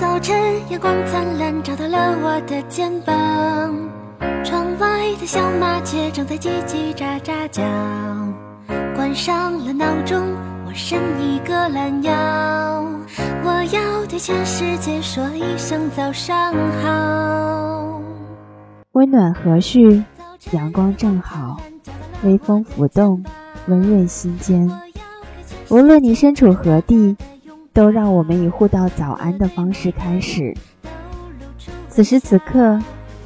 早晨，阳光灿烂，照到了我的肩膀。窗外的小麻雀正在叽叽喳喳叫。关上了闹钟，我伸一个懒腰。我要对全世界说一声早上好。温暖和煦，阳光正好，微风拂动，温润心间。无论你身处何地。都让我们以互道早安的方式开始。此时此刻，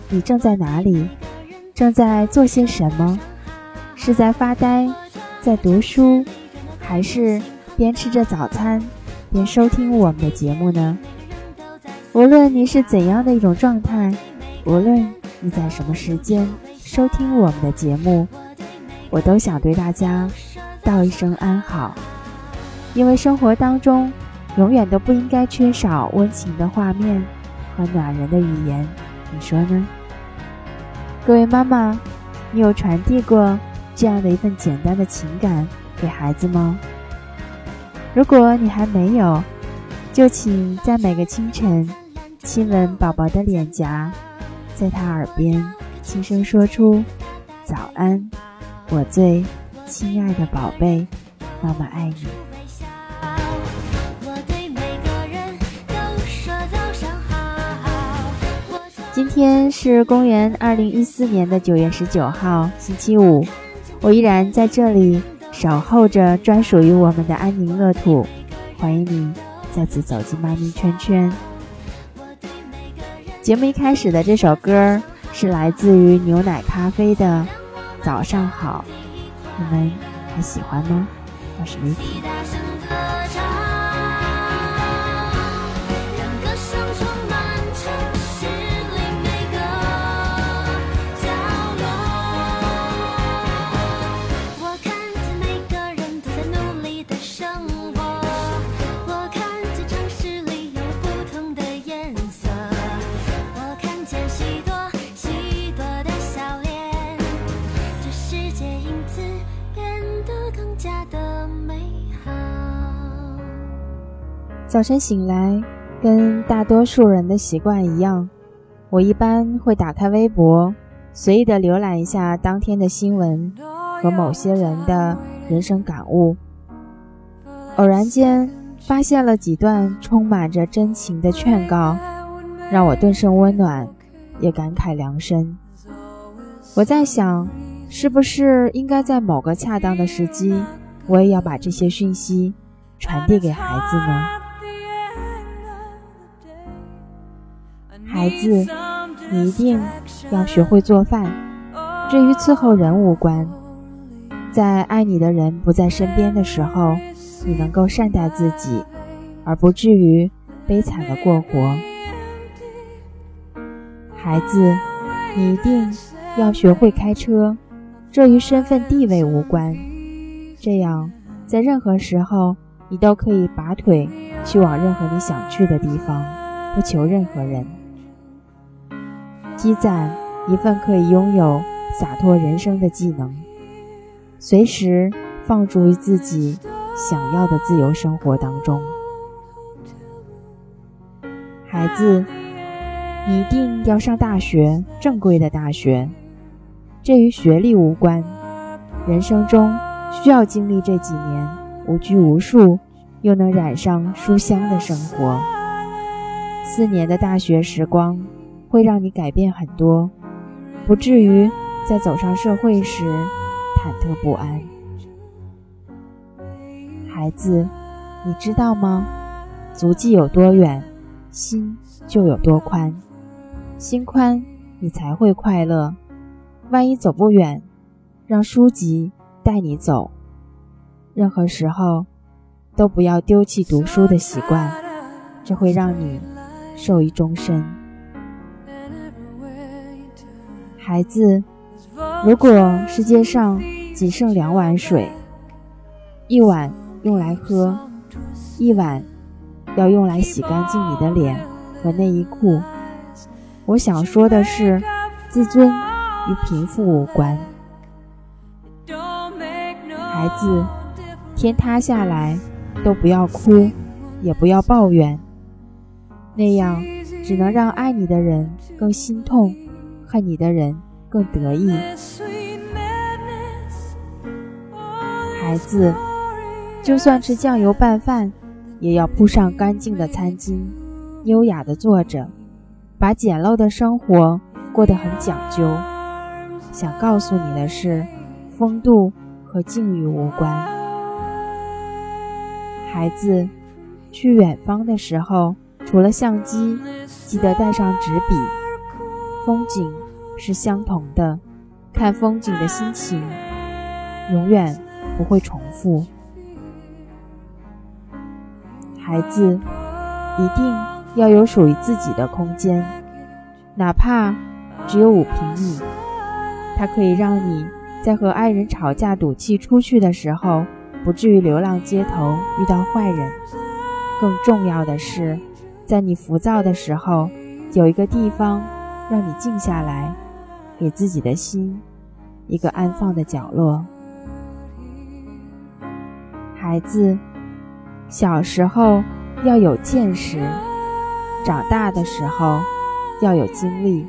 你正在哪里？正在做些什么？是在发呆，在读书，还是边吃着早餐边收听我们的节目呢？无论你是怎样的一种状态，无论你在什么时间收听我们的节目，我都想对大家道一声安好，因为生活当中。永远都不应该缺少温情的画面和暖人的语言，你说呢？各位妈妈，你有传递过这样的一份简单的情感给孩子吗？如果你还没有，就请在每个清晨亲吻宝宝的脸颊，在他耳边轻声说出“早安，我最亲爱的宝贝，妈妈爱你。”今天是公元二零一四年的九月十九号，星期五。我依然在这里守候着专属于我们的安宁乐土，欢迎你再次走进妈咪圈圈。节目一开始的这首歌是来自于牛奶咖啡的《早上好》，你们还喜欢吗？我是 Vicky。早晨醒来，跟大多数人的习惯一样，我一般会打开微博，随意的浏览一下当天的新闻和某些人的人生感悟。偶然间发现了几段充满着真情的劝告，让我顿生温暖，也感慨良深。我在想，是不是应该在某个恰当的时机，我也要把这些讯息传递给孩子呢？孩子，你一定要学会做饭。至于伺候人无关，在爱你的人不在身边的时候，你能够善待自己，而不至于悲惨的过活。孩子，你一定要学会开车，这与身份地位无关。这样，在任何时候，你都可以拔腿去往任何你想去的地方，不求任何人。积攒一份可以拥有洒脱人生的技能，随时放逐于自己想要的自由生活当中。孩子，你一定要上大学，正规的大学。这与学历无关。人生中需要经历这几年无拘无束，又能染上书香的生活。四年的大学时光。会让你改变很多，不至于在走上社会时忐忑不安。孩子，你知道吗？足迹有多远，心就有多宽。心宽，你才会快乐。万一走不远，让书籍带你走。任何时候，都不要丢弃读书的习惯，这会让你受益终身。孩子，如果世界上仅剩两碗水，一碗用来喝，一碗要用来洗干净你的脸和内衣裤，我想说的是，自尊与贫富无关。孩子，天塌下来都不要哭，也不要抱怨，那样只能让爱你的人更心痛，恨你的人更得意。孩子，就算吃酱油拌饭，也要铺上干净的餐巾，优雅的坐着，把简陋的生活过得很讲究。想告诉你的是，风度和境遇无关。孩子，去远方的时候，除了相机，记得带上纸笔。风景是相同的，看风景的心情永远不会重复。孩子，一定要有属于自己的空间，哪怕只有五平米。它可以让你在和爱人吵架、赌气出去的时候，不至于流浪街头遇到坏人。更重要的是，在你浮躁的时候，有一个地方让你静下来，给自己的心一个安放的角落。孩子，小时候要有见识，长大的时候要有经历。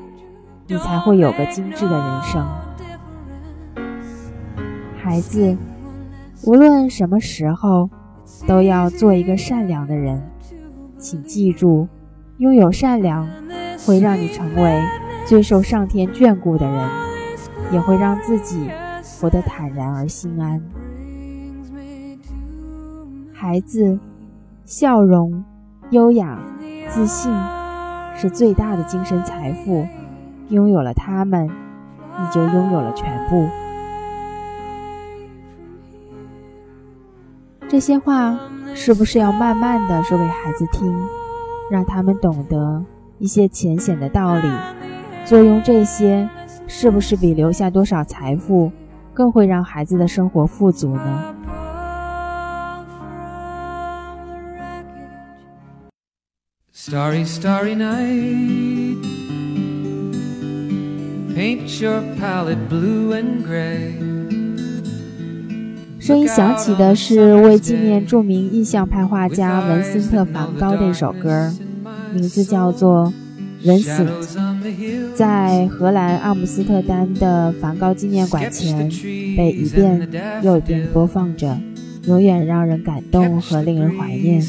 你才会有个精致的人生，孩子。无论什么时候，都要做一个善良的人。请记住，拥有善良会让你成为最受上天眷顾的人，也会让自己活得坦然而心安。孩子，笑容、优雅、自信是最大的精神财富。拥有了他们，你就拥有了全部。这些话是不是要慢慢的说给孩子听，让他们懂得一些浅显的道理？作用这些，是不是比留下多少财富更会让孩子的生活富足呢？Starry, starry night. Paint your palette blue and gray。声音响起的是为纪念著名印象派画家文森特·梵高的一首歌，名字叫做《人死》。在荷兰阿姆斯特丹的梵高纪念馆前，被一遍又一遍播放着，永远让人感动和令人怀念。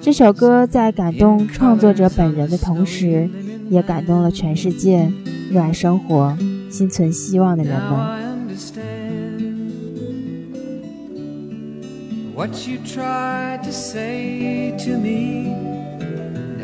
这首歌在感动创作者本人的同时，也感动了全世界。热爱生活、心存希望的人们。What you tried to say to me,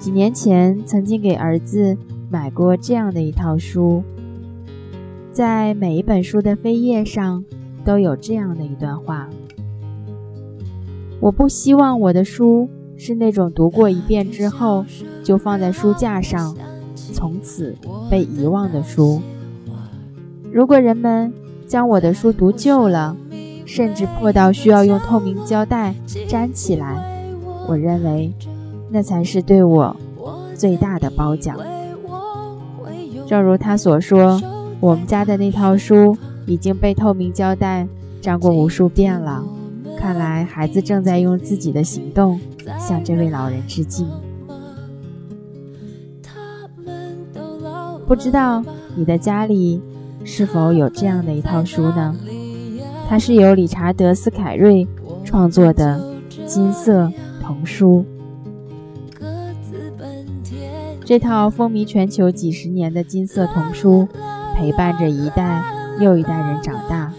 几年前，曾经给儿子买过这样的一套书。在每一本书的扉页上，都有这样的一段话：我不希望我的书是那种读过一遍之后就放在书架上，从此被遗忘的书。如果人们将我的书读旧了，甚至破到需要用透明胶带粘起来，我认为那才是对我最大的褒奖。正如他所说。我们家的那套书已经被透明胶带粘过无数遍了，看来孩子正在用自己的行动向这位老人致敬。不知道你的家里是否有这样的一套书呢？它是由理查德·斯凯瑞创作的金色童书。这套风靡全球几十年的金色童书。陪伴着一代又一代人长大，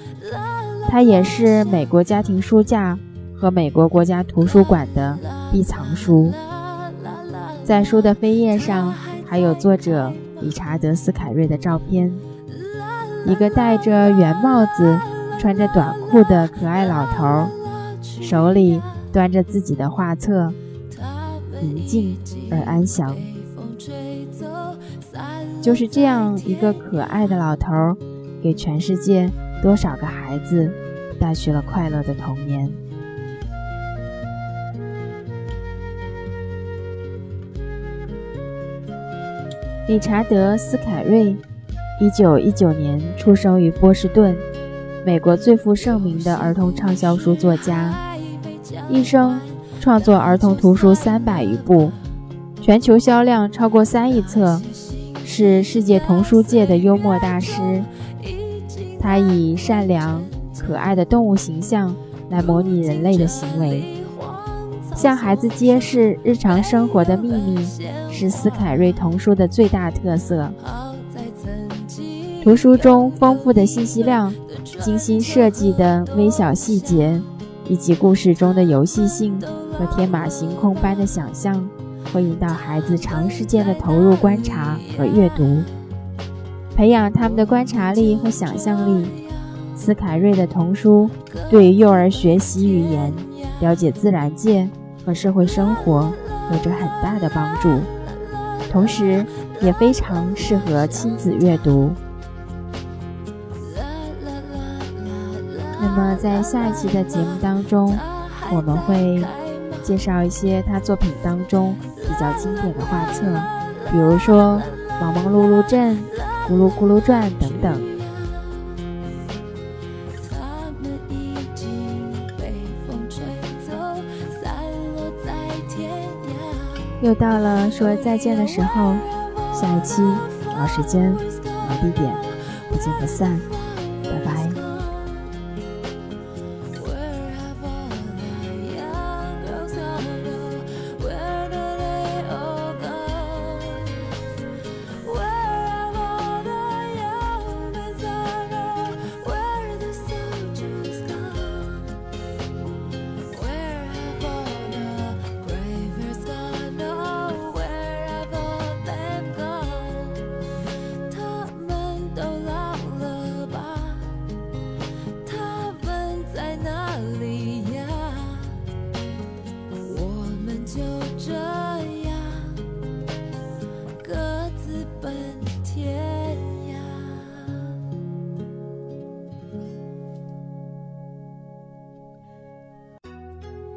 它也是美国家庭书架和美国国家图书馆的必藏书。在书的扉页上还有作者理查德·斯凯瑞的照片，一个戴着圆帽子、穿着短裤的可爱老头，手里端着自己的画册，宁静而安详。就是这样一个可爱的老头儿，给全世界多少个孩子带去了快乐的童年。理查德·斯凯瑞，一九一九年出生于波士顿，美国最负盛名的儿童畅销书作家，一生创作儿童图书三百余部，全球销量超过三亿册。是世界童书界的幽默大师，他以善良可爱的动物形象来模拟人类的行为，向孩子揭示日常生活的秘密，是斯凯瑞童书的最大特色。图书中丰富的信息量、精心设计的微小细节，以及故事中的游戏性和天马行空般的想象。会引导孩子长时间的投入观察和阅读，培养他们的观察力和想象力。斯凯瑞的童书对于幼儿学习语言、了解自然界和社会生活有着很大的帮助，同时也非常适合亲子阅读。那么，在下一期的节目当中，我们会介绍一些他作品当中。比较经典的画册，比如说《忙忙碌碌镇》《咕噜咕噜转》等等。又到了说再见的时候，下一期老时间、老地点，不见不散，